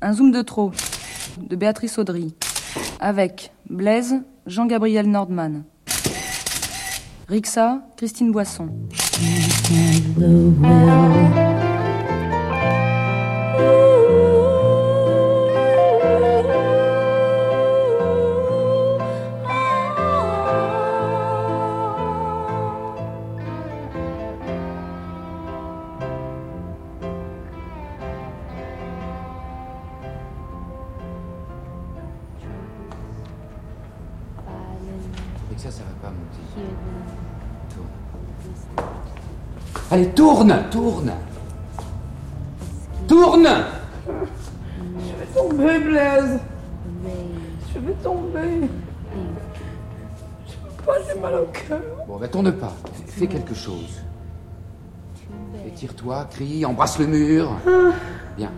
Un zoom de trop de Béatrice Audry avec Blaise, Jean-Gabriel Nordman. Rixa, Christine Boisson. Tourne Tourne Tourne Je vais tomber, Blaise. Je vais tomber. Je peux pas, j'ai mal au cœur. Bon, bah tourne pas. Fais quelque chose. Étire-toi, crie, embrasse le mur. Bien.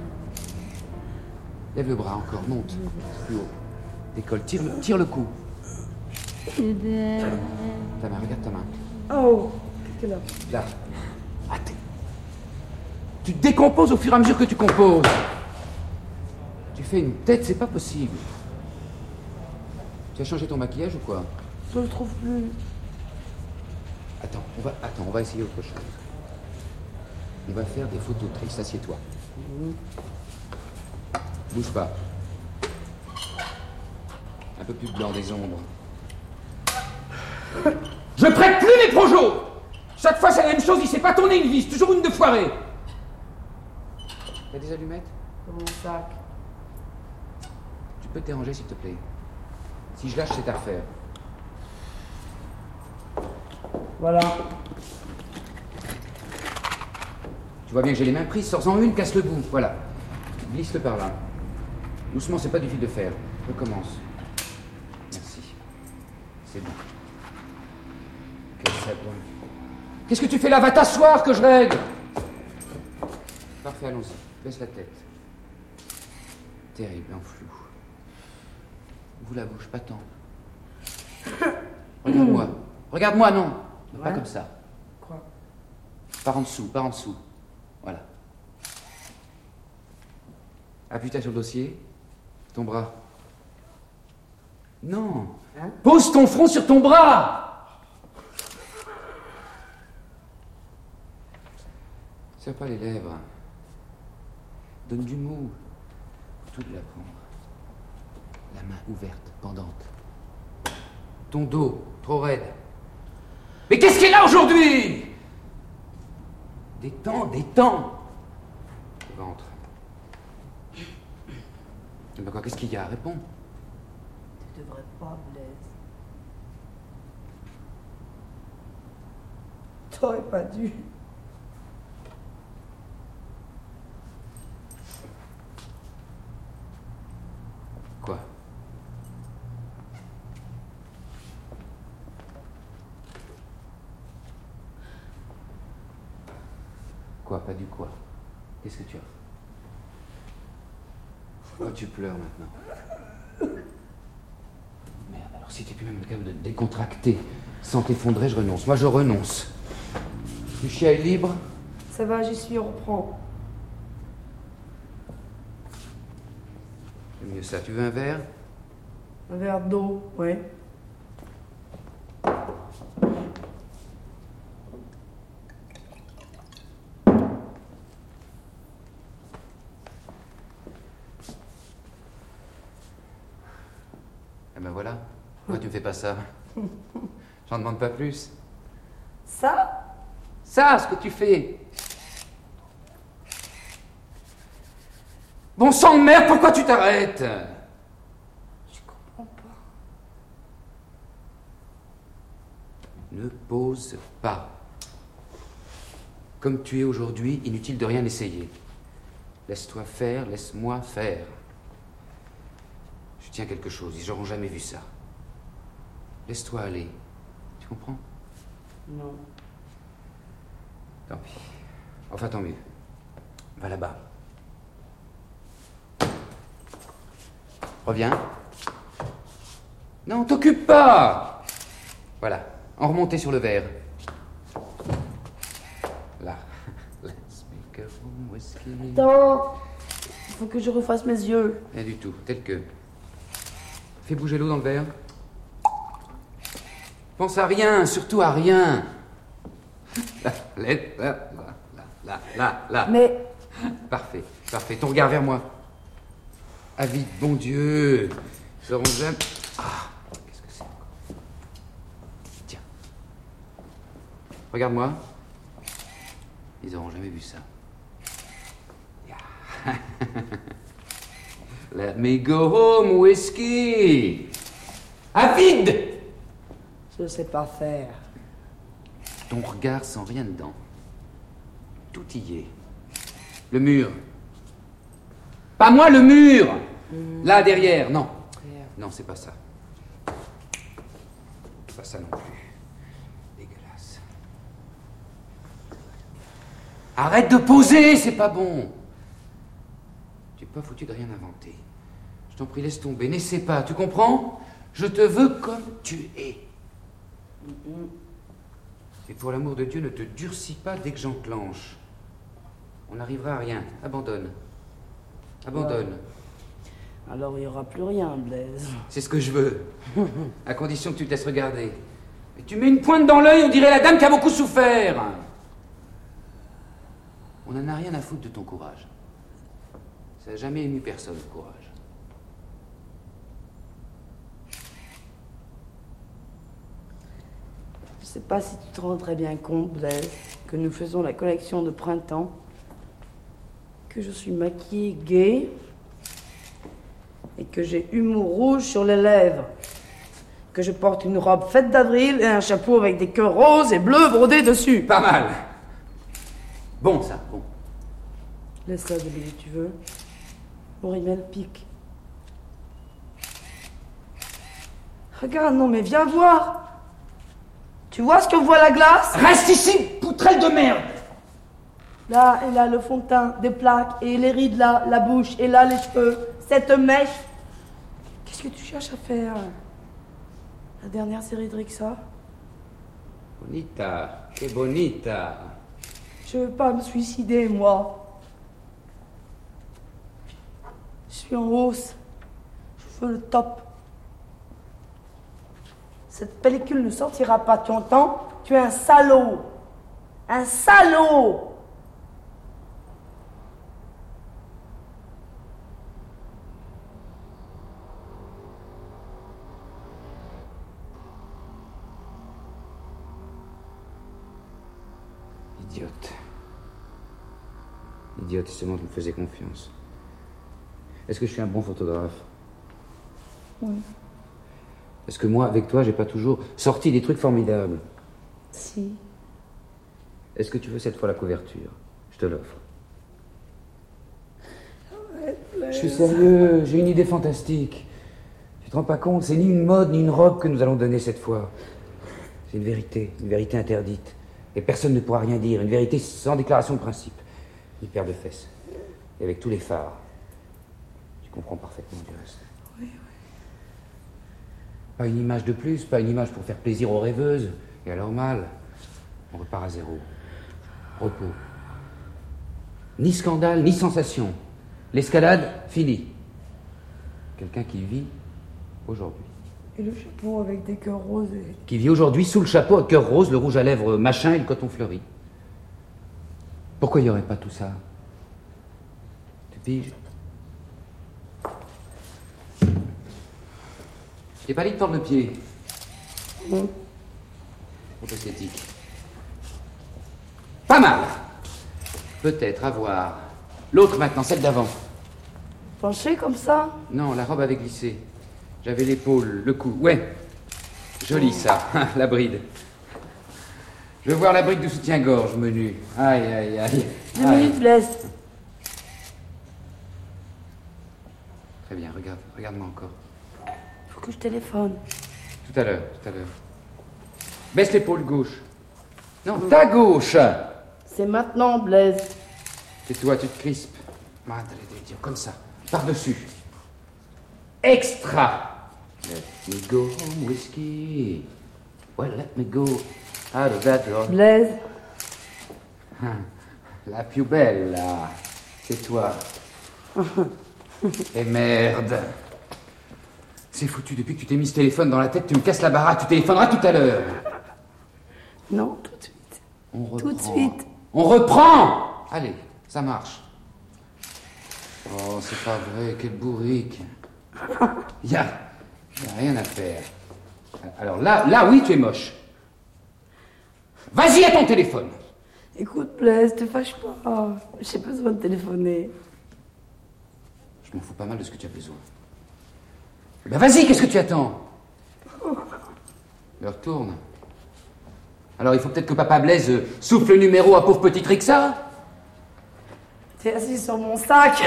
Lève le bras encore, monte. Plus haut. Décolle, tire le, tire le cou. Ta main, regarde ta main. Oh, qu'est-ce qu'elle a Là. Tu décomposes au fur et à mesure que tu composes. Tu fais une tête, c'est pas possible. Tu as changé ton maquillage ou quoi? Je le trouve plus. Attends, on va, attends, on va essayer autre chose. On va faire des photos tristes, assieds-toi. Bouge pas. Un peu plus blanc des ombres. Je prête plus les projos Chaque fois c'est la même chose, il s'est pas tourné une vis, toujours une de foirée T'as des allumettes Dans mon sac. Tu peux te déranger s'il te plaît. Si je lâche, c'est à refaire. Voilà. Tu vois bien que j'ai les mains prises, sors-en une, casse le bout, voilà. Glisse-le par là. Doucement, c'est pas du fil de fer. Recommence. Merci. C'est bon. Que ça bon. Qu'est-ce que tu fais là? Va t'asseoir que je règle Parfait, allons-y. Baisse la tête. Terrible, en flou. Vous la bouche, pas tant. Regarde-moi. Regarde-moi, non. Pas comme ça. Quoi? Par en dessous, par en dessous. Voilà. Appuie-toi sur le dossier. Ton bras. Non. Hein? Pose ton front sur ton bras. Serre pas les lèvres. Donne du mou. Tout de la prendre. La main ouverte, pendante. Ton dos, trop raide. Mais qu'est-ce qu'il a aujourd'hui? Détends, détends. Le ventre. Eh ben quoi, qu'est-ce qu'il y a? Réponds. Tu devrais pas, Blaise. T'aurais pas dû. Quoi Quoi Qu'est-ce que tu as Pourquoi tu pleures maintenant Merde, alors si t'es plus même capable de te décontracter sans t'effondrer, je renonce. Moi, je renonce. Lucia est libre Ça va, j'y suis, on reprend. C'est mieux ça. Tu veux un verre? Un verre d'eau, ouais. Eh ben voilà. Pourquoi tu me fais pas ça J'en demande pas plus. Ça? Ça, ce que tu fais. Bon sang de merde, pourquoi tu t'arrêtes? Je comprends pas. Ne pose pas. Comme tu es aujourd'hui, inutile de rien essayer. Laisse-toi faire, laisse-moi faire. Je tiens quelque chose, ils n'auront jamais vu ça. Laisse-toi aller. Tu comprends? Non. Tant pis. Enfin, tant mieux. Va là-bas. Reviens. Non, t'occupe pas Voilà. En remontée sur le verre. Là. Let's make a room whiskey. Attends faut que je refasse mes yeux. Rien du tout, tel que. Fais bouger l'eau dans le verre. Pense à rien, surtout à rien. Là, là, là, là, là. Mais Parfait, parfait. Ton regard vers moi. Avide, bon Dieu. Ils sauront jamais. Ah, qu'est-ce que c'est encore? Tiens. Regarde-moi. Ils auront jamais vu ça. Yeah. Let me go home, whiskey. Avide je sais pas faire. Ton regard sans rien dedans. Tout y est. Le mur. Pas moi, le mur Là, derrière, non. Non, c'est pas ça. Pas ça non plus. Dégueulasse. Arrête de poser, c'est pas bon. Tu n'es pas foutu de rien inventer. Je t'en prie, laisse tomber. N'essaie pas, tu comprends? Je te veux comme tu es. Et pour l'amour de Dieu, ne te durcis pas dès que j'enclenche. On n'arrivera à rien. Abandonne. Abandonne. Alors il y aura plus rien, Blaise. C'est ce que je veux. À condition que tu te laisses regarder. Mais tu mets une pointe dans l'œil, on dirait la dame qui a beaucoup souffert. On n'en a rien à foutre de ton courage. Ça n'a jamais ému personne, le courage. Je sais pas si tu te rends très bien compte, Blaise, que nous faisons la collection de printemps, que je suis maquillée gay et que j'ai humour rouge sur les lèvres, que je porte une robe faite d'avril et un chapeau avec des cœurs roses et bleus brodés dessus. Pas mal. Bon, ça, bon. Laisse-la de si tu veux. Mon rimel pique. Regarde, non mais viens voir. Tu vois ce que voit la glace? Reste ici, poutrelle de merde Là et là le fond de teint, des plaques, et les rides là, la bouche, et là les cheveux, cette mèche. Qu'est-ce que tu cherches à faire? La dernière série de Rixa Bonita, que bonita. Je veux pas me suicider, moi. Je suis en hausse. Je veux le top. Cette pellicule ne sortira pas, tu entends? Tu es un salaud. Un salaud Idiote. Idiote, si seulement tu me faisais confiance. Est-ce que je suis un bon photographe? Oui. Est-ce que moi, avec toi, j'ai pas toujours sorti des trucs formidables Si. Est-ce que tu veux cette fois la couverture? Je te l'offre. Je suis sérieux, j'ai une idée fantastique. Tu te rends pas compte, c'est ni une mode ni une robe que nous allons donner cette fois. C'est une vérité, une vérité interdite. Et personne ne pourra rien dire, une vérité sans déclaration de principe. Une paire de fesses. Et avec tous les phares. Tu comprends parfaitement du reste. Pas une image de plus, pas une image pour faire plaisir aux rêveuses. Et alors mal, on repart à zéro. Repos. Ni scandale, ni sensation. L'escalade, fini. Quelqu'un qui vit aujourd'hui. Et le chapeau avec des cœurs roses et... Qui vit aujourd'hui sous le chapeau à cœur rose, le rouge à lèvres machin et le coton fleuri. Pourquoi il n'y aurait pas tout ça? Tu piges J'ai pas dit de tordre le pied. Esthétique. Pas mal Peut-être, à voir. L'autre maintenant, celle d'avant. Penché comme ça Non, la robe avait glissé. J'avais l'épaule, le cou. Ouais. Joli ça, la bride. Je veux voir la bride du soutien-gorge menu. Aïe, aïe, aïe. Deux Aïe. minutes, Blaise. Très bien, regarde, regarde-moi encore. Que je téléphone. Tout à l'heure, tout à l'heure. Baisse l'épaule gauche. Non, ta gauche C'est maintenant, Blaise. Et toi, tu te crispes. Madre de Dieu, comme ça, par-dessus. Extra Let me go home, whiskey. Well, let me go out of that door. Blaise. La plus belle, là, c'est toi. Et merde. C'est foutu, depuis que tu t'es mis ce téléphone dans la tête, tu me casses la baraque, tu téléphoneras tout à l'heure. Non, tout de suite. On reprend. Tout de suite. On reprend Allez, ça marche. Oh, c'est pas vrai, quelle bourrique. Il y a, y a rien à faire. Alors là, là, oui, tu es moche. Vas-y à ton téléphone. Écoute, Blaise, te fâche pas. J'ai besoin de téléphoner. Je m'en fous pas mal de ce que tu as besoin. Ben vas-y, qu'est-ce que tu attends? L'heure tourne. Alors il faut peut-être que Papa Blaise euh, souffle le numéro à pauvre petite Rixa T'es assis sur mon sac.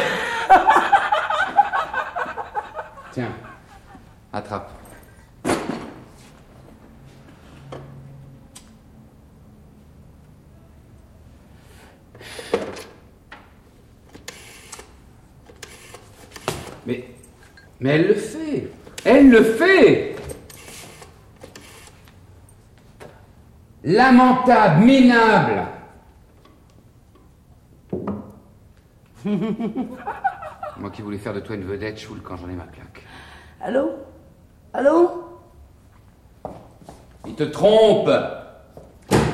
Tiens, attrape. Mais, mais elle le fait. Elle le fait. Lamentable, minable. Moi qui voulais faire de toi une vedette, choule quand j'en ai ma claque. Allô? Allô? Il te trompe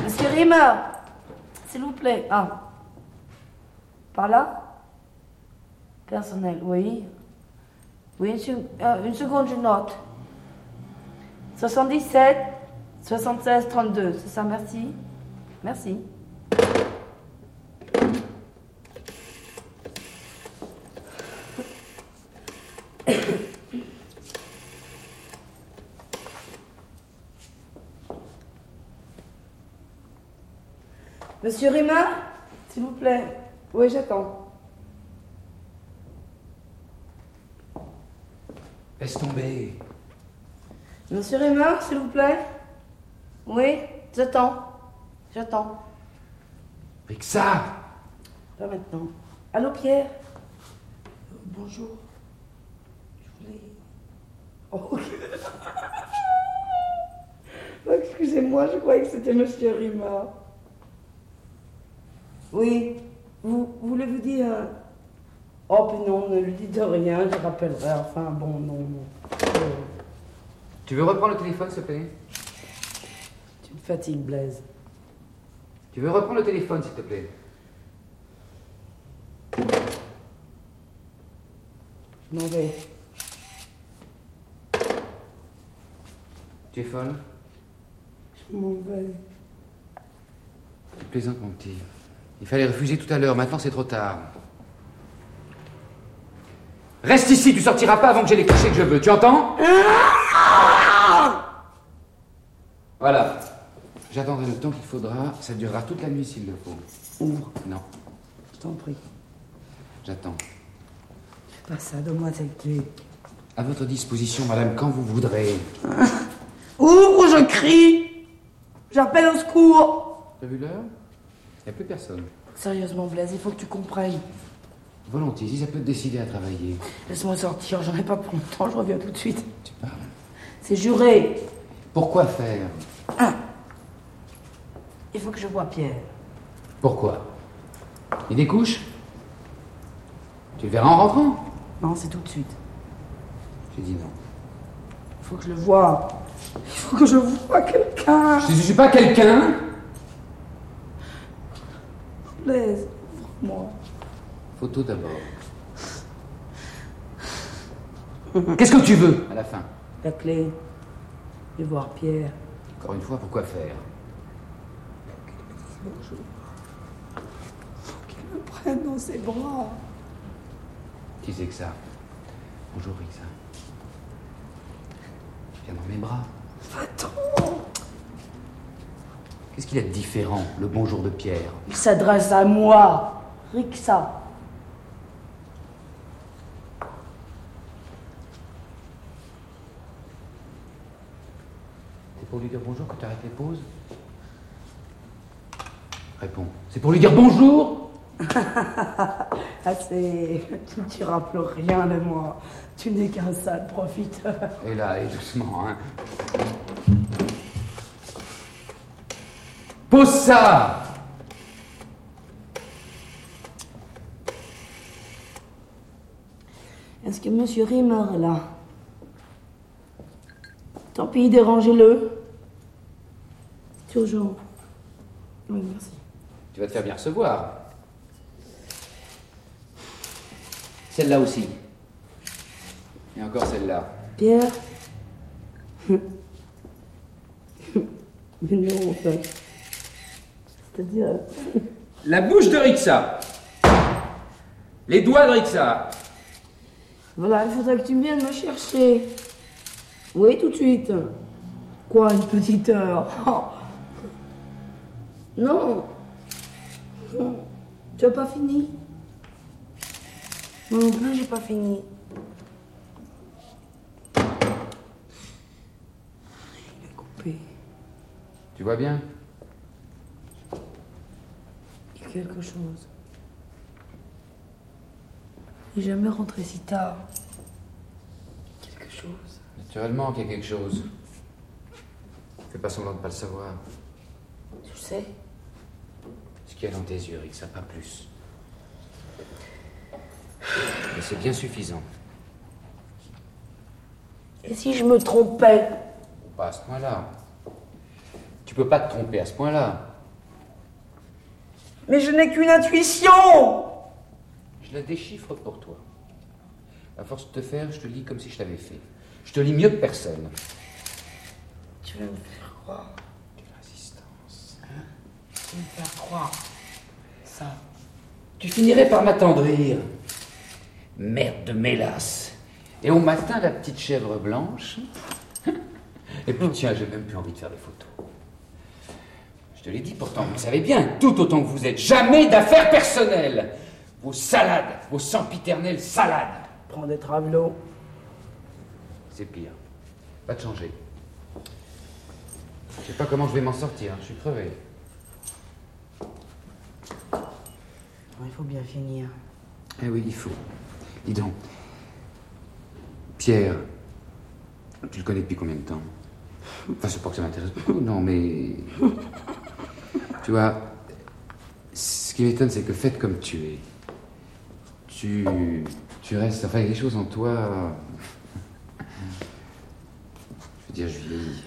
Monsieur Riemer S'il vous plaît. Ah. Par là? Personnel, oui. Oui, euh, une seconde, je note. 77, 76, 32. C'est ça, merci. Merci. Monsieur Riemer S'il vous plaît. Oui, j'attends. Laisse tomber. Monsieur Riemer, s'il vous plaît Oui, j'attends. J'attends. Rixa Pas maintenant. Allô, Pierre Euh, Bonjour. Je voulais... Oh, ok. Oh, Excusez-moi, je croyais que c'était Monsieur Riemer. Oui, vous, vous voulez vous dire... Oh, puis non, ne lui dites rien, je rappellerai. Enfin, bon, non, non. Euh, Tu veux reprendre le téléphone, s'il te plaît? Tu me fatigues, Blaise. Tu veux reprendre le téléphone, s'il te plaît? Je m'en vais. Tu es folle? Je m'en vais. Tu plaisantes, mon petit. Il fallait refuser tout à l'heure, maintenant c'est trop tard. Reste ici, tu sortiras pas avant que j'ai les clichés que je veux, tu entends Voilà. J'attendrai le temps qu'il faudra, ça durera toute la nuit s'il le faut. Ouvre, Non, je t'en prie. j'attends. Fais pas ça, donne-moi cette clé. À votre disposition, madame, quand vous voudrez. Ouvre, je crie? J'appelle au secours T'as vu l'heure? Il n'y a plus personne. Sérieusement, Blaise, il faut que tu comprennes. Volontiers, si ça peut te décider à travailler. Laisse-moi sortir, j'en ai pas pour longtemps, je reviens tout de suite. Tu parles. C'est juré Pourquoi faire? Il faut que je vois Pierre. Pourquoi? Il découche Tu le verras en rentrant? Non, c'est tout de suite. J'ai dit non. Il faut que je le voie. Il faut que je voie quelqu'un. Je ne suis pas quelqu'un Blaise, ouvre-moi. Photo d'abord. Qu'est-ce que tu veux? À la fin La clé. Et voir Pierre. Encore une fois, pourquoi faire? Qu'il me prenne dans ses bras. Qui c'est que ça Bonjour, Rixa. Viens dans mes bras. Va-t'en Qu'est-ce qu'il y a de différent, le bonjour de Pierre? Il s'adresse à moi. Rixa. Pour lui dire bonjour que tu arrêtes les pauses Réponds. C'est pour lui dire bonjour Assez. Tu ne diras plus rien de moi. Tu n'es qu'un sale profiteur. Et là, et doucement, hein. Pose ça Est-ce que Monsieur Rimmer est là? Tant pis, dérangez-le. Urgent. Oui, merci. Tu vas te faire bien recevoir. Celle-là aussi. Et encore celle-là. Pierre Mais non, en fait. C'est-à-dire. La bouche de Rixa. Les doigts de Rixa. Voilà, il faudrait que tu viennes me chercher. Oui, tout de suite. Quoi, une petite heure? Oh. Non. Non. Tu as pas fini? Moi non plus, j'ai pas fini. Il a coupé. Tu vois bien? Il y a quelque chose. Il n'est jamais rentré si tard. Quelque chose. Naturellement qu'il y a quelque chose. Fais pas semblant de pas le savoir. Tu sais qu'il y a dans tes yeux, Rixa, pas plus. Mais c'est bien suffisant. Et si je me trompais? Pas à ce point-là. Tu peux pas te tromper à ce point-là. Mais je n'ai qu'une intuition Je la déchiffre pour toi. À force de te faire, je te lis comme si je t'avais fait. Je te lis mieux que personne. Tu veux me faire croire Quelle résistance. Tu veux me faire croire Ça. Tu finirais par m'attendrir. Merde de mélasse. Et au matin, la petite chèvre blanche. Et puis tiens, j'ai même plus envie de faire des photos. Je te l'ai dit pourtant, vous savez bien, tout autant que vous êtes, jamais d'affaires personnelles. Vos salades, vos sempiternelles salades. Prends des travelots. C'est pire. Pas de changer. Je sais pas comment je vais m'en sortir, je suis crevé. Il faut bien finir. Eh oui, il faut. Dis donc. Pierre, tu le connais depuis combien de temps? Enfin, c'est pas que ça m'intéresse beaucoup, non, mais. Tu vois, ce qui m'étonne, c'est que fait comme tu es, tu. Tu restes. Enfin, il y a des choses en toi. Je veux dire, je vieillis.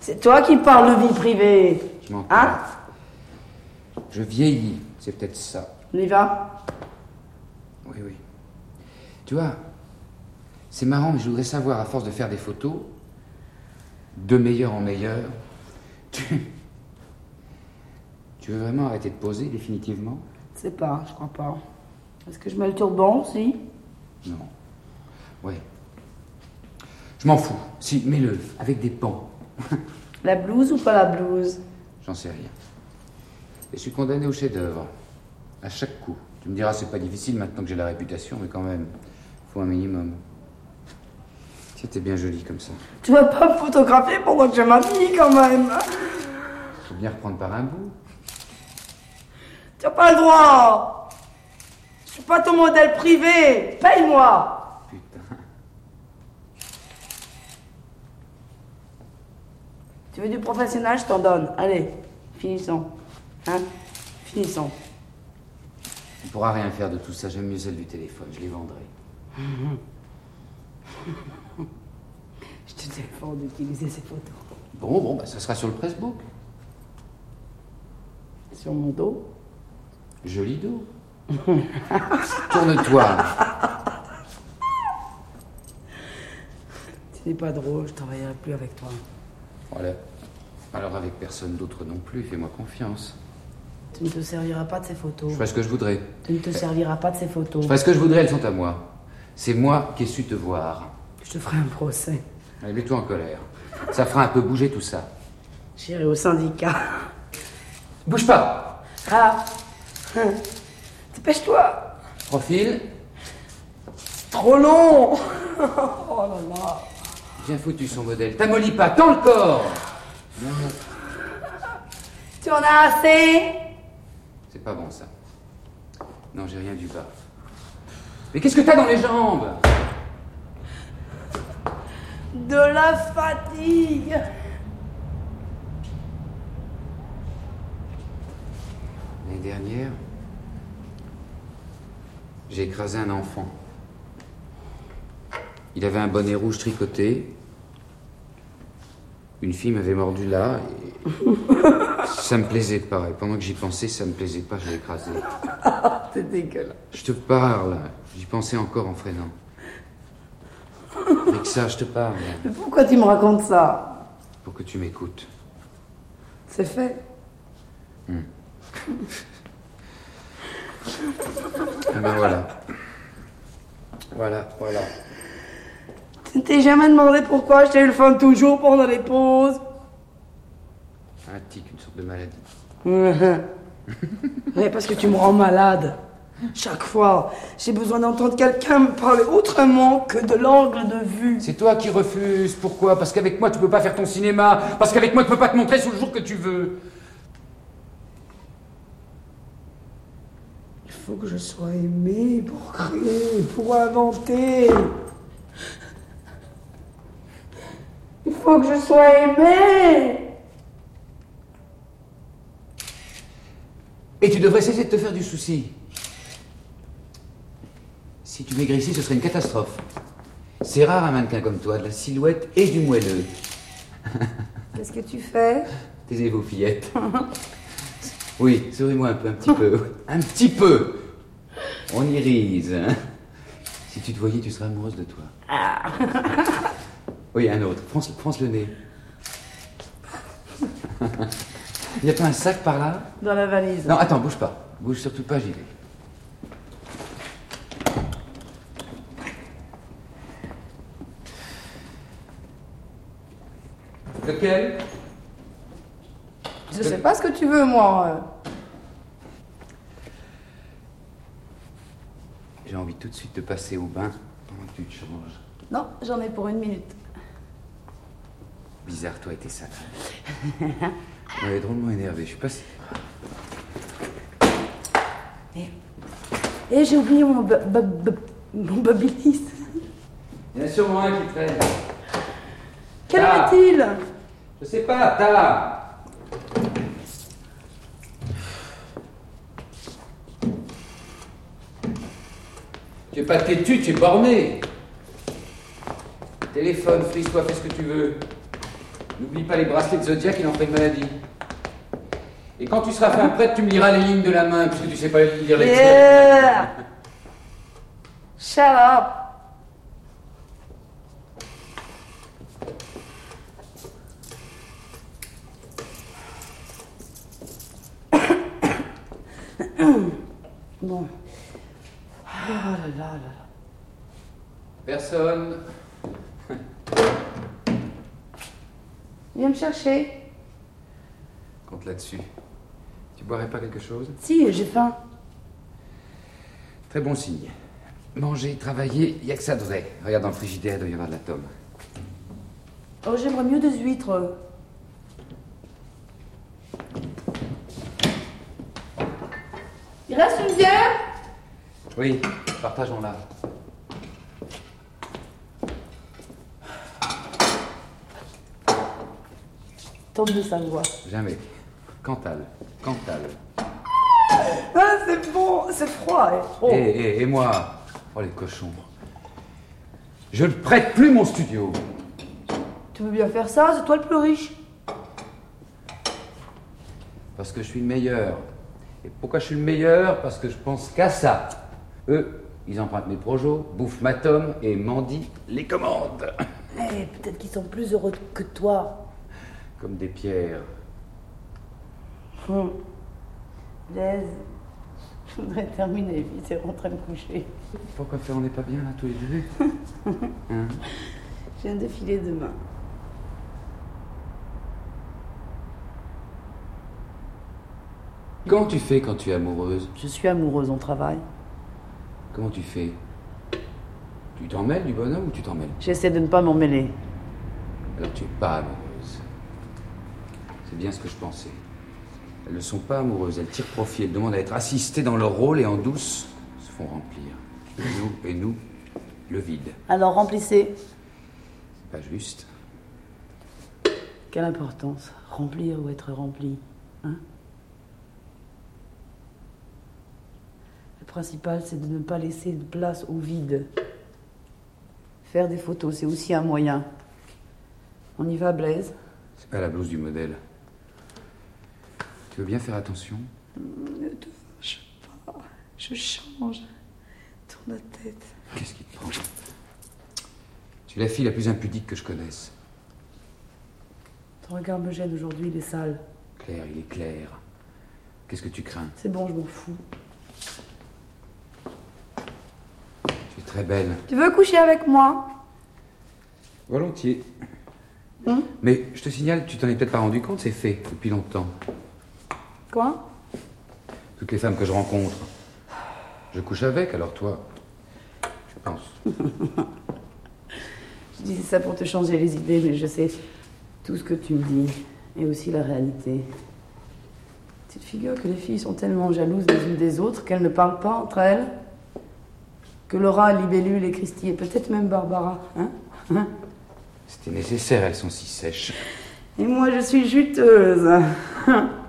C'est toi qui parles de vie privée. Je m'entends. Hein? Je vieillis, c'est peut-être ça. On y va? Oui, oui. Tu vois, c'est marrant, mais je voudrais savoir, à force de faire des photos, de meilleur en meilleur, tu. Tu veux vraiment arrêter de poser définitivement? Je sais pas, je crois pas. Est-ce que je mets le turban aussi? Non. Ouais. Je m'en fous. Si, mets-le, avec des pans. La blouse ou pas la blouse? J'en sais rien. Et je suis condamné au chef-d'œuvre. À chaque coup. Tu me diras, c'est pas difficile maintenant que j'ai la réputation, mais quand même, faut un minimum. C'était bien joli comme ça. Tu vas pas me photographier pendant que je m'habille quand même Faut bien reprendre par un bout. Tu n'as pas le droit Je suis pas ton modèle privé Paye-moi Putain. Tu veux du professionnel, je t'en donne. Allez, finissons. Hein Finissons. Tu pourras rien faire de tout ça. J'aime mieux celle du téléphone. Je les vendrai. Je te défends d'utiliser ces photos. Bon, bon, bah, ça sera sur le pressbook. Sur mon dos Joli dos. Tourne-toi. Tu n'es pas drôle, je travaillerai plus avec toi. Voilà. Alors avec personne d'autre non plus, fais-moi confiance. Tu ne te serviras pas de ces photos. Je ferai ce que je voudrais. Tu ne te serviras pas de ces photos. Je ferai ce que je voudrais, elles sont à moi. C'est moi qui ai su te voir. Je te ferai un procès. Allez, mets-toi en colère. Ça fera un peu bouger tout ça. J'irai au syndicat. Bouge pas Ah. Dépêche-toi Profil, Trop long Oh là là bien foutu son modèle. T'amollis pas, tends le corps Tu en as assez? Pas bon ça. Non, j'ai rien du bas. Mais qu'est-ce que t'as dans les jambes? De la fatigue L'année dernière, j'ai écrasé un enfant. Il avait un bonnet rouge tricoté. Une fille m'avait mordu là. Et... ça me plaisait pas. Et pendant que j'y pensais, ça me plaisait pas, je l'ai écrasé. T'es dégueulasse. Je te parle. J'y pensais encore en freinant. Avec ça, je te parle. Mais pourquoi tu me racontes ça? Pour que tu m'écoutes. C'est fait. Eh ben voilà. Voilà, voilà. Tu ne t'es jamais demandé pourquoi je téléphone toujours pendant les pauses Un tic, une sorte de maladie. Ouais, parce que tu me rends malade. Chaque fois, j'ai besoin d'entendre quelqu'un me parler autrement que de l'angle de vue. C'est toi qui refuses. Pourquoi? Parce qu'avec moi, tu peux pas faire ton cinéma. Parce qu'avec moi, tu peux pas te montrer sous le jour que tu veux. Il faut que je sois aimé pour créer, pour inventer. Il faut que je sois aimé. Et tu devrais cesser de te faire du souci. Si tu maigrissais, ce serait une catastrophe. C'est rare un mannequin comme toi, de la silhouette et du moelleux. Qu'est-ce que tu fais? Taisez-vous, fillette. Oui, souris-moi un peu, un petit peu. Un petit peu On irise, hein Si tu te voyais, tu serais amoureuse de toi. Oui, un autre. France, France le nez. Il n'y a pas un sac par là Dans la valise. Non, attends, bouge pas. Bouge surtout pas, j'y vais. Lequel Je sais pas ce que tu veux, moi. J'ai envie tout de suite de passer au bain pendant que tu te changes. Non, j'en ai pour une minute. Bizarre, toi et tes salades. On est drôlement énervé. Je suis pas. Eh, j'ai oublié mon, mon babyliss. Il y en a sûrement un qui traîne. Quel est-il Je sais pas, t'as. Tu es pas têtu, tu es borné. Téléphone, frise-toi, fais ce que tu veux. N'oublie pas les bracelets de Zodiac, il en fait une maladie. Et quand tu seras fin prête, tu me liras les lignes de la main, puisque tu sais pas lire les. Yeah Shut up Bon. Ah là là là là. Personne. Viens me chercher. Compte là-dessus. Tu boirais pas quelque chose? Si, j'ai faim. Très bon signe. Manger, travailler, il a que ça de vrai. Regarde dans le frigidaire, il doit y avoir de la tome. Oh, j'aimerais mieux des huîtres. Il reste une bière? Oui, partageons-la. Tente de sa voix. Jamais. Cantal. Cantal. Ah, c'est bon, c'est froid. eh. Oh. Et, et- et moi Oh, les cochons. Je ne prête plus mon studio. Tu veux bien faire ça C'est toi le plus riche. Parce que je suis le meilleur. Et pourquoi je suis le meilleur? Parce que je pense qu'à ça. Eux, ils empruntent mes projets, bouffent ma tome et mendient les commandes. Eh, peut-être qu'ils sont plus heureux que toi. Comme des pierres. Hum. Blaise, je voudrais terminer vite et rentrer me coucher. Pourquoi faire on n'est pas bien là tous les deux Hein J'ai un défilé demain. Comment tu fais quand tu es amoureuse? Je suis amoureuse, on travaille. Comment tu fais? Tu t'en mêles du bonhomme ou tu t'en mêles? J'essaie de ne pas m'en mêler. Alors tu es pas amoureuse. C'est bien ce que je pensais. Elles ne sont pas amoureuses, elles tirent profit, elles demandent à être assistées dans leur rôle et en douce se font remplir. Et nous, et nous, le vide. Alors remplissez. C'est pas juste. Quelle importance Remplir ou être rempli Hein? Le principal, c'est de ne pas laisser de place au vide. Faire des photos, c'est aussi un moyen. On y va, Blaise? C'est pas la blouse du modèle. Tu veux bien faire attention Ne te fâche pas. Je change. Tourne la tête. Qu'est-ce qui te prend Tu es la fille la plus impudique que je connaisse. Ton regard me gêne aujourd'hui, il est sale. Claire, il est clair. Qu'est-ce que tu crains? C'est bon, je m'en fous. Tu es très belle. Tu veux coucher avec moi? Volontiers. Hein? Mais je te signale, tu t'en es peut-être pas rendu compte, c'est fait depuis longtemps. Quoi Toutes les femmes que je rencontre, je couche avec, alors toi, je pense. Je disais ça pour te changer les idées, mais je sais tout ce que tu me dis. Et aussi la réalité. Tu te figures que les filles sont tellement jalouses les unes des autres qu'elles ne parlent pas entre elles Que Laura, Libellule et Christy, et peut-être même Barbara, hein Hein C'était nécessaire, elles sont si sèches. Et moi, je suis juteuse.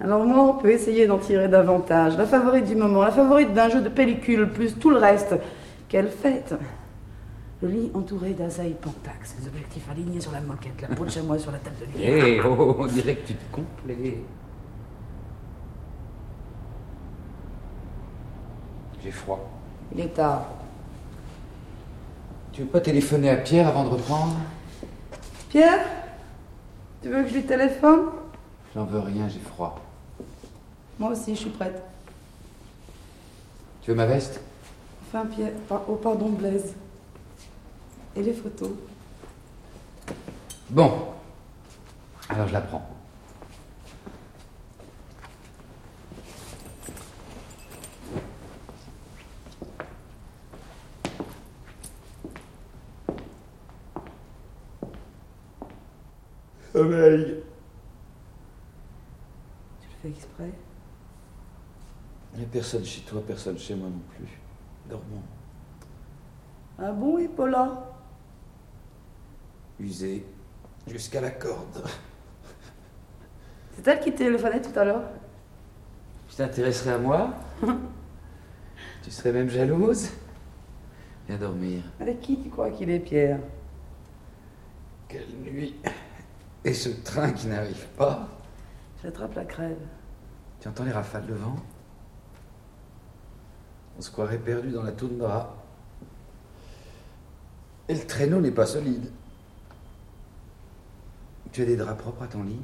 Alors moi, on peut essayer d'en tirer davantage. La favorite du moment, la favorite d'un jeu de pellicule, plus tout le reste. Quelle fête Le lit entouré d'azaï pentax, les objectifs alignés sur la moquette, la peau de chamois sur la table de lit. Hé, oh, on dirait que tu te complais. J'ai froid. Il est tard. Tu veux pas téléphoner à Pierre avant de reprendre? Pierre? Tu veux que je lui téléphone? J'en veux rien, j'ai froid. Moi aussi, je suis prête. Tu veux ma veste? Enfin, Pierre. Oh, pardon, Blaise. Et les photos? Bon. Alors je la prends. Sommeil. Tu le fais exprès Il n'y a personne chez toi, personne chez moi non plus. Dormons. Ah bon, et Paula Usé jusqu'à la corde. C'est elle qui téléphonait tout à l'heure Tu t'intéresserais à moi? Tu serais même jalouse? Viens dormir. Avec qui tu crois qu'il est, Pierre? Quelle nuit. Et ce train qui n'arrive pas. J'attrape la crève. Tu entends les rafales de vent? On se croirait perdu dans la toundra. Et le traîneau n'est pas solide. Tu as des draps propres à ton lit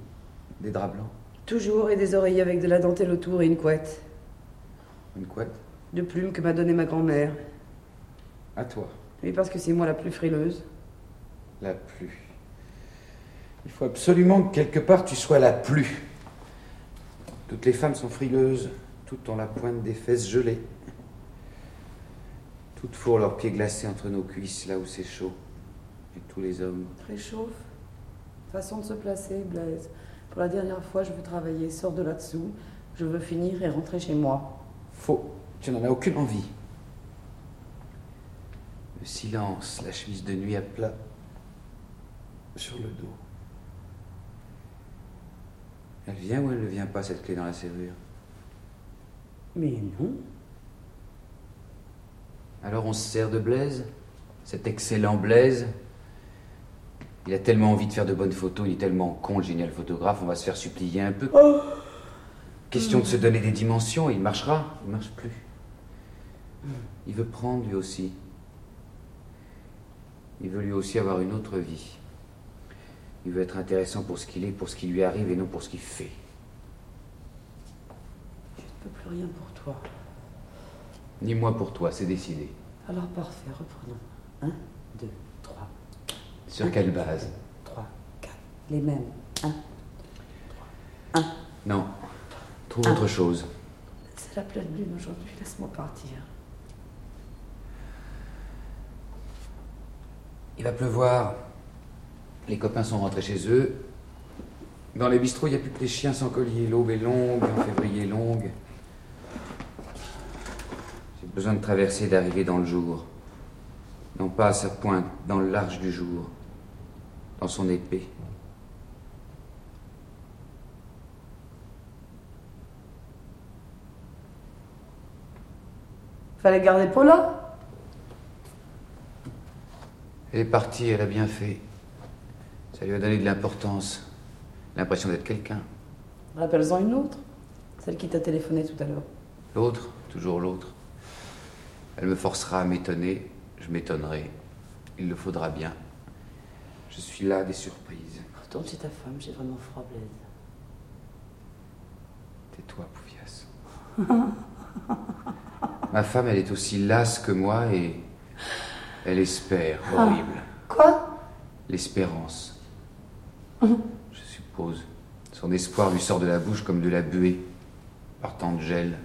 Des draps blancs Toujours et des oreillers avec de la dentelle autour et une couette. Une couette De plumes que m'a donné ma grand-mère. À toi. Oui, parce que c'est moi la plus frileuse. La plus. Il faut absolument que quelque part tu sois la plus. Toutes les femmes sont frileuses, toutes ont la pointe des fesses gelées. Toutes fourrent leurs pieds glacés entre nos cuisses, là où c'est chaud. Et tous les hommes. Réchauffe. Façon de se placer, Blaise. Pour la dernière fois, je veux travailler. Sors de là-dessous. Je veux finir et rentrer chez moi. Faux. Tu n'en as aucune envie. Le silence, la chemise de nuit à plat sur le dos. Elle vient ou elle ne vient pas, cette clé dans la serrure? Mais non. Alors on se sert de Blaise Cet excellent Blaise Il a tellement envie de faire de bonnes photos, il est tellement con, le génial photographe, on va se faire supplier un peu. Question de se donner des dimensions, il marchera, il marche plus. Il veut prendre lui aussi. Il veut lui aussi avoir une autre vie. Il veut être intéressant pour ce qu'il est, pour ce qui lui arrive et non pour ce qu'il fait. Je ne peux plus rien pour toi. Ni moi pour toi, c'est décidé. Alors parfait, reprenons. Un, deux, trois, Sur quelle base trois, quatre. Les mêmes. Un. Non. Trouve autre chose. C'est la pleine lune aujourd'hui. Laisse-moi partir. Il va pleuvoir. Les copains sont rentrés chez eux. Dans les bistrots, il n'y a plus que les chiens sans collier. L'aube est longue, en février longue. Besoin de traverser d'arriver dans le jour. Non pas à sa pointe, dans le large du jour. Dans son épée. Fallait garder Paula? Elle est partie, elle a bien fait. Ça lui a donné de l'importance. L'impression d'être quelqu'un. Rappelle-en une autre. Celle qui t'a téléphoné tout à l'heure. L'autre, toujours l'autre. Elle me forcera à m'étonner, je m'étonnerai. Il le faudra bien. Je suis là des surprises. Retourne chez ta femme, j'ai vraiment froid, Blaise. Tais-toi, Pouvias. Ma femme, elle est aussi lasse que moi et elle espère. Horrible. Quoi? L'espérance. Je suppose. Son espoir lui sort de la bouche comme de la buée, partant de gel.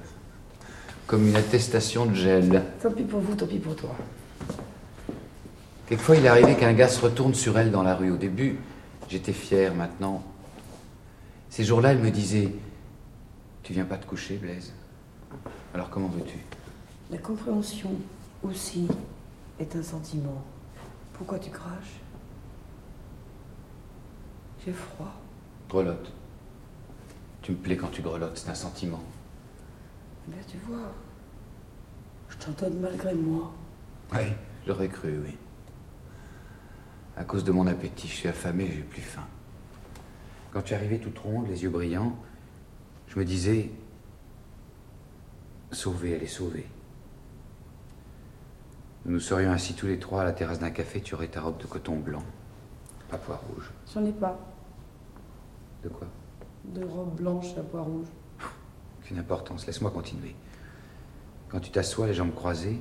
Comme une attestation de gel. Tant pis pour vous, tant pis pour toi. Quelquefois, il est arrivé qu'un gars se retourne sur elle dans la rue. Au début, j'étais fier, maintenant. Ces jours-là, elle me disait Tu viens pas te coucher, Blaise Alors comment veux-tu? La compréhension aussi est un sentiment. Pourquoi tu craches? J'ai froid. Grelotte. Tu me plais quand tu grelottes, c'est un sentiment. Bien, tu vois, je t'entends malgré moi. Oui, j'aurais cru, oui. À cause de mon appétit, je suis affamé, j'ai plus faim. Quand tu arrivais toute ronde, les yeux brillants, je me disais Sauvée, elle est sauvée. Nous nous serions assis tous les trois à la terrasse d'un café, tu aurais ta robe de coton blanc, à pois rouge. J'en ai pas De quoi? De robe blanche à pois rouge. Aucune importance, laisse-moi continuer. Quand tu t'assois, les jambes croisées,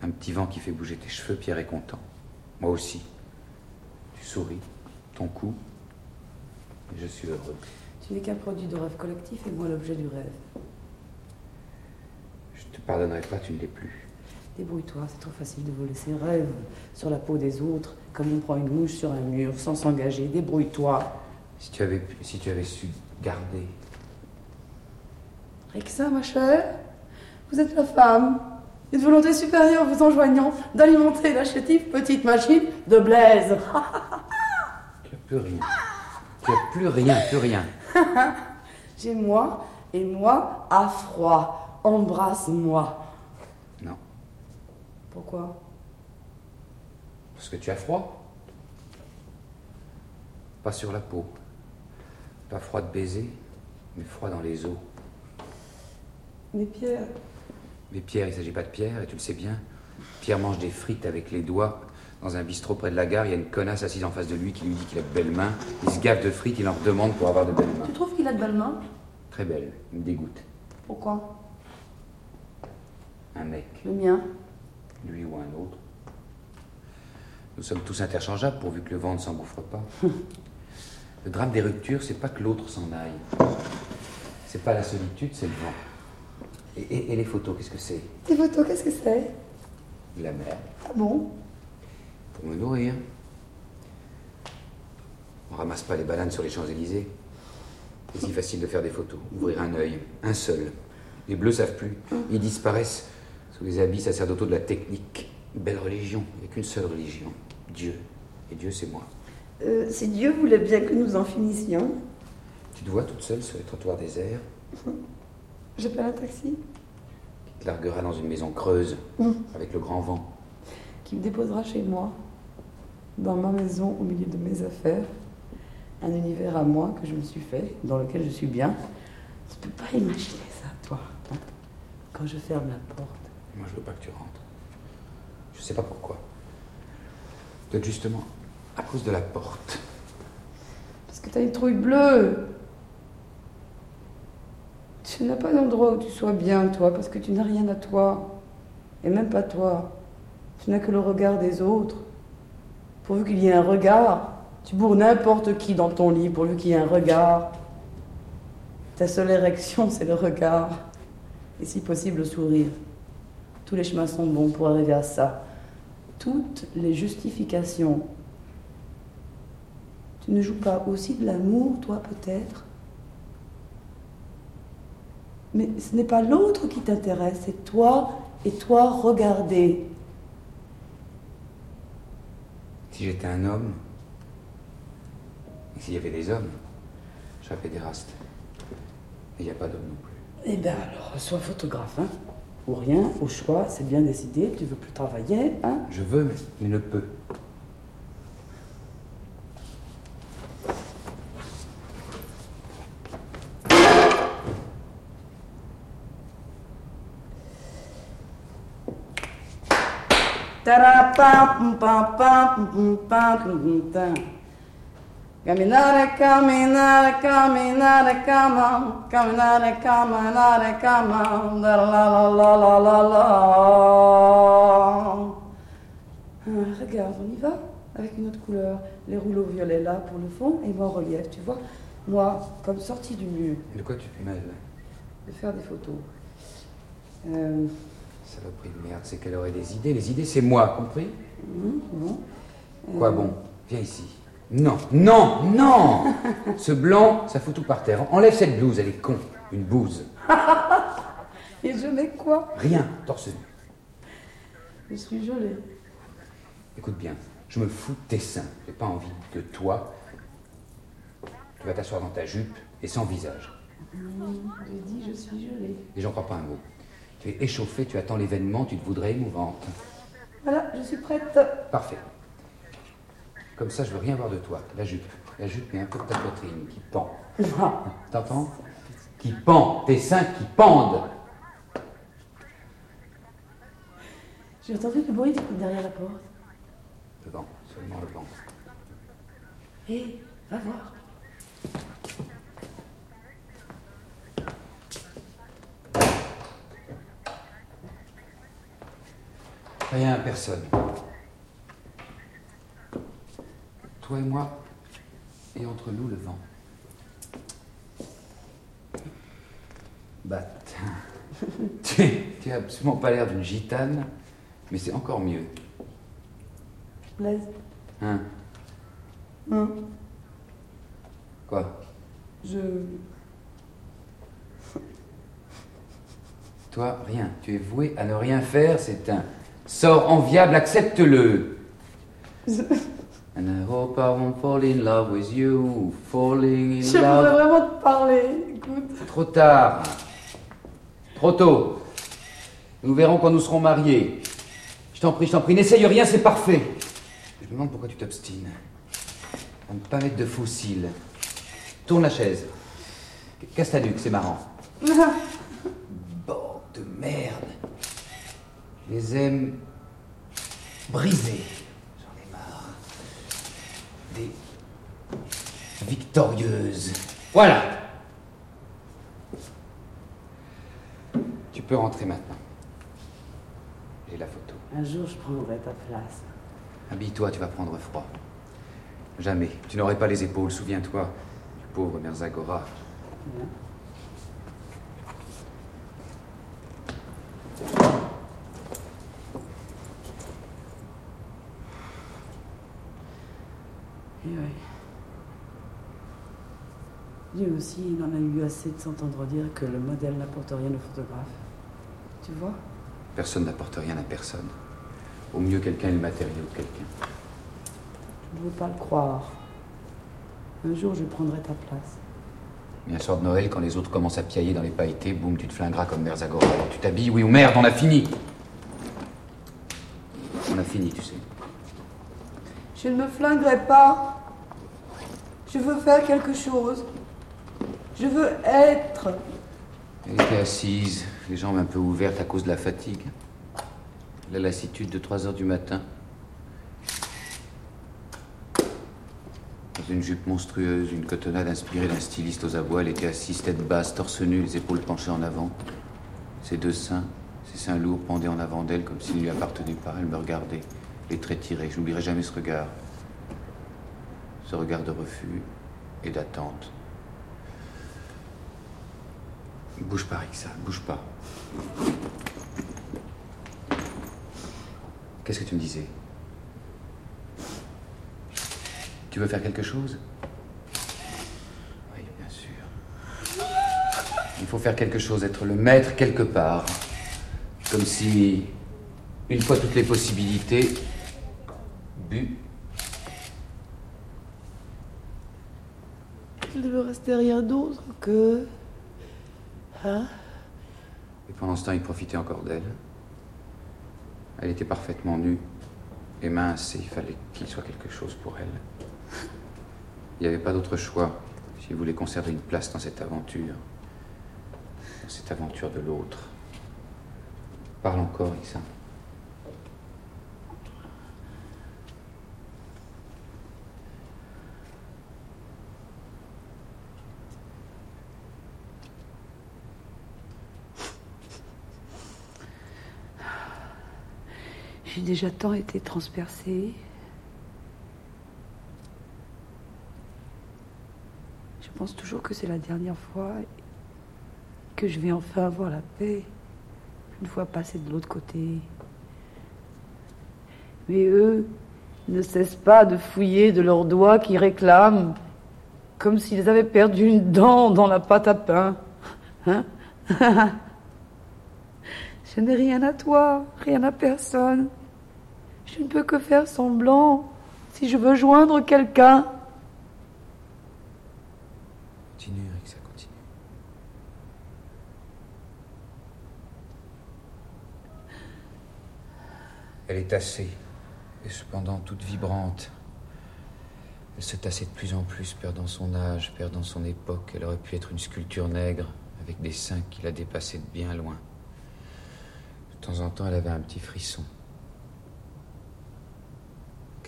un petit vent qui fait bouger tes cheveux, Pierre est content. Moi aussi. Tu souris, ton cou, et je suis heureux. Tu n'es qu'un produit de rêve collectif et moi l'objet du rêve. Je te pardonnerai pas, tu ne l'es plus. Débrouille-toi, c'est trop facile de voler ses rêves sur la peau des autres, comme on prend une mouche sur un mur, sans s'engager. Débrouille-toi. Si tu avais, pu- si tu avais su garder, Ça, ma chère, vous êtes la femme. Une volonté supérieure vous enjoignant d'alimenter la chétive petite machine de Blaise. tu n'as plus rien. Tu n'as plus rien, plus rien. J'ai moi et moi à froid. Embrasse-moi. Non, Pourquoi? Parce que tu as froid. Pas sur la peau. Pas froid de baiser, mais froid dans les os. Mais Pierre, Mais Pierre, il ne s'agit pas de Pierre, et tu le sais bien. Pierre mange des frites avec les doigts. Dans un bistrot près de la gare, il y a une connasse assise en face de lui qui lui dit qu'il a de belles mains. Il se gave de frites, il en redemande pour avoir de belles mains. tu trouves qu'il a de belles mains? Très belle, il me dégoûte. Pourquoi? Un mec, Le mien. lui ou un autre. Nous sommes tous interchangeables pourvu que le vent ne s'engouffre pas. Le drame des ruptures, c'est pas que l'autre s'en aille. C'est pas la solitude, c'est le vent. Et, et- et les photos, qu'est-ce que c'est? Tes photos, qu'est-ce que c'est? De la mer. Ah bon? Pour me nourrir. On ramasse pas les bananes sur les Champs-Élysées. C'est si facile de faire des photos. Ouvrir un œil, un seul. Les bleus savent plus. Ils disparaissent sous les habits sacerdotaux de la technique. Belle religion. Il n'y a qu'une seule religion. Dieu. Et Dieu, c'est moi. Euh, Si Dieu voulait bien que nous en finissions, Tu te vois toute seule sur les trottoirs déserts, j'appelle un taxi te larguera dans une maison creuse, avec le grand vent. qui me déposera chez moi, dans ma maison, au milieu de mes affaires. Un univers à moi que je me suis fait, dans lequel je suis bien. Tu peux pas imaginer ça, toi. hein Quand je ferme la porte. Moi, je veux pas que tu rentres. Je sais pas pourquoi. Peut-être justement à cause de la porte. Parce que t'as une trouille bleue. Tu n'as pas d'endroit où tu sois bien, toi, parce que tu n'as rien à toi. Et même pas toi. Tu n'as que le regard des autres. Pourvu qu'il y ait un regard, tu bourres n'importe qui dans ton lit, pourvu qu'il y ait un regard. Ta seule érection, c'est le regard. Et si possible, le sourire. Tous les chemins sont bons pour arriver à ça. Toutes les justifications tu ne joues pas aussi de l'amour, toi, peut-être? Mais ce n'est pas l'autre qui t'intéresse, c'est toi et toi regarder. Si j'étais un homme, et s'il y avait des hommes, je serais pédéraste. Et il n'y a pas d'homme non plus. Eh bien alors, sois photographe, hein Ou rien, au choix, c'est bien décidé, tu veux plus travailler, hein Je veux, mais ne peux. Camminare, camminare, camminare, come camminare, camminare, come la la la la la la. Ah, regarde, on y va avec une autre couleur. Les rouleaux violets là pour le fond et moi en relief, tu vois. Moi, comme sortie du mur. De quoi tu te mêles De faire des photos. Euh, Saloperie de merde, c'est qu'elle aurait des idées. Les idées, c'est moi, compris? Bon. Quoi Euh, bon? Viens ici. Non, non, non Ce blanc, ça fout tout par terre. Enlève cette blouse, elle est con. Une bouse. Et je mets quoi? Rien, torse nu. Je suis jolie. Écoute bien, je me fous de tes seins. J'ai pas envie de toi. Tu vas t'asseoir dans ta jupe et sans visage. Hum, J'ai dit je suis jolie. Et j'en crois pas un mot. Tu es échauffée, tu attends l'événement, tu te voudrais émouvante. Voilà, je suis prête. Parfait. Comme ça, je veux rien voir de toi. La jupe. La jupe, mais un peu de ta poitrine qui pend. T'entends? Qui pend. Tes seins qui pendent. J'ai entendu le bruit derrière la porte. Le vent, seulement le vent. Hé, va voir. Rien, personne. Toi et moi, et entre nous le vent. Bah, tu, tu as absolument pas l'air d'une gitane, mais c'est encore mieux. Blaise. Hein? Hum, Quoi? Je. Toi, rien. Tu es voué à ne rien faire, c'est un sort enviable, accepte-le. And I hope I won't fall in love with you, falling in J'aimerais love. vraiment te parler. Écoute. Trop tard. Trop tôt. Nous verrons quand nous serons mariés. Je t'en prie, je t'en prie, n'essaye rien, c'est parfait. Je me demande pourquoi tu t'obstines. À ne pas mettre de fossiles. Tourne la chaise. Casse ta nuque, c'est marrant. Bord de merde. Les aime brisés. J'en ai marre. Des victorieuses. Voilà. Tu peux rentrer maintenant. J'ai la photo. Un jour, je prendrai ta place. Habille-toi, tu vas prendre froid. Jamais. Tu n'aurais pas les épaules, souviens-toi. Du pauvre Merzagora. Bien. Et oui. Lui aussi, il en a eu assez de s'entendre dire que le modèle n'apporte rien au photographe. Tu vois? Personne n'apporte rien à personne. Au mieux, quelqu'un est le matériau de quelqu'un. Je ne veux pas le croire. Un jour, je prendrai ta place. Mais un soir de Noël, quand les autres commencent à piailler dans les pailletés, boum, tu te flingueras comme Merzagora. Alors tu t'habilles, oui ou merde, on a fini. On a fini, tu sais. Je ne me flinguerai pas. Je veux faire quelque chose. Je veux être. Elle était assise, les jambes un peu ouvertes à cause de la fatigue. La lassitude de 3 heures du matin. Dans une jupe monstrueuse, une cotonnade inspirée d'un styliste aux abois, elle était assise, tête basse, torse nu, les épaules penchées en avant. Ses deux seins, ses seins lourds pendaient en avant d'elle comme s'ils ne lui appartenaient pas. Elle me regardait, les traits tirés. Je n'oublierai jamais ce regard. Ce regard de refus et d'attente. Bouge pas, Rixa, bouge pas. Qu'est-ce que tu me disais? Tu veux faire quelque chose? Oui, bien sûr. Il faut faire quelque chose, être le maître quelque part. Comme si, une fois toutes les possibilités, bu. Il ne me restait rien d'autre que. Hein? Et pendant ce temps, il profitait encore d'elle. Elle était parfaitement nue et mince, et il fallait qu'il soit quelque chose pour elle. Il n'y avait pas d'autre choix s'il voulait conserver une place dans cette aventure. Dans cette aventure de l'autre. Parle encore, Issa. J'ai déjà tant été transpercée. Je pense toujours que c'est la dernière fois que je vais enfin avoir la paix, une fois passé de l'autre côté. Mais eux ne cessent pas de fouiller de leurs doigts qui réclament, comme s'ils avaient perdu une dent dans la pâte à pain. Hein? Je n'ai rien à toi, rien à personne. Je ne peux que faire semblant si je veux joindre quelqu'un. Continue, ça continue. Elle est tassée, et cependant toute vibrante. Elle se tassait de plus en plus, perdant son âge, perdant son époque. Elle aurait pu être une sculpture nègre, avec des seins qui la dépassaient de bien loin. De temps en temps, elle avait un petit frisson.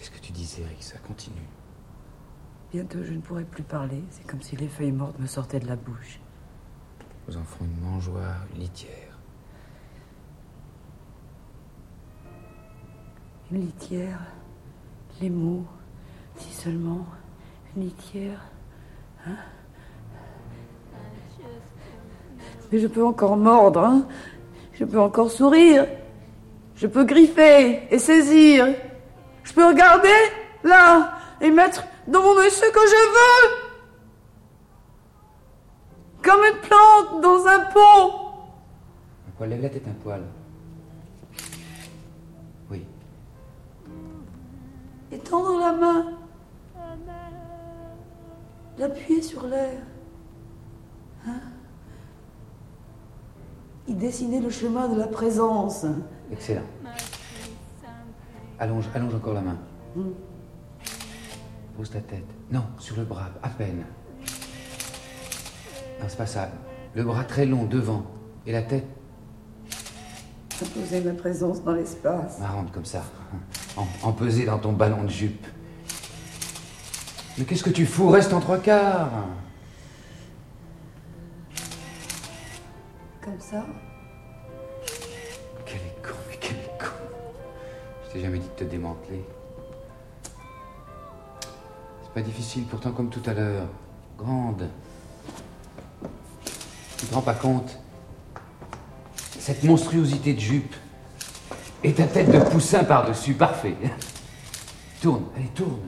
Qu'est-ce que tu disais, Rick Ça continue. Bientôt, je ne pourrai plus parler. C'est comme si les feuilles mortes me sortaient de la bouche. Nous en ferons une mangeoire, une litière. Une litière, les mots, si seulement. Une litière. Hein Mais je peux encore mordre, hein Je peux encore sourire. Je peux griffer et saisir. Je peux regarder là et mettre dans mon œil ce que je veux. Comme une plante dans un pot. Un poil, lève la tête un poil. Oui. Et tendre la main. L'appuyer sur l'air. Hein? Y dessiner le chemin de la présence. Excellent. Allonge, allonge encore la main. Pose ta tête. Non, sur le bras, à peine. Non, c'est pas ça. Le bras très long devant. Et la tête? Imposer ma présence dans l'espace. marrante comme ça. En, empesée dans ton ballon de jupe. Mais qu'est-ce que tu fous? Reste en trois quarts. Comme ça. T'ai jamais dit de te démanteler. C'est pas difficile, pourtant comme tout à l'heure. Grande. Tu te rends pas compte Cette monstruosité de jupe. Et ta tête de poussin par-dessus, parfait. Tourne, allez, tourne.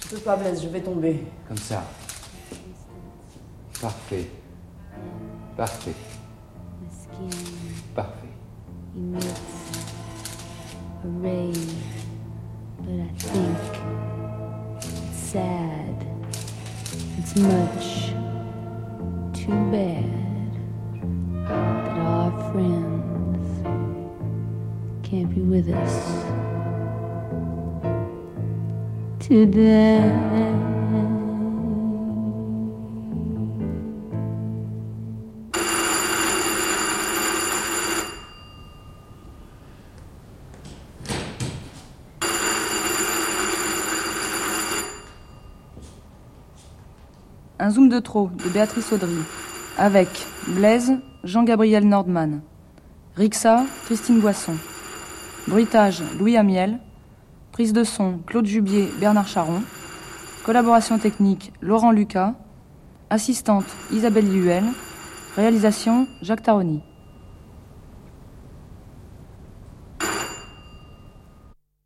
Je peux pas, Blaise, je vais tomber. Comme ça. Parfait. Parfait. Parfait. Ray, but I think it's sad. It's much too bad that our friends can't be with us today. Zoom de trop de Béatrice Audry. Avec Blaise, Jean-Gabriel Nordman. Rixa, Christine Boisson. Bruitage, Louis Amiel. Prise de son, Claude Jubier, Bernard Charon. Collaboration technique, Laurent Lucas. Assistante, Isabelle Liuel. Réalisation, Jacques Taroni.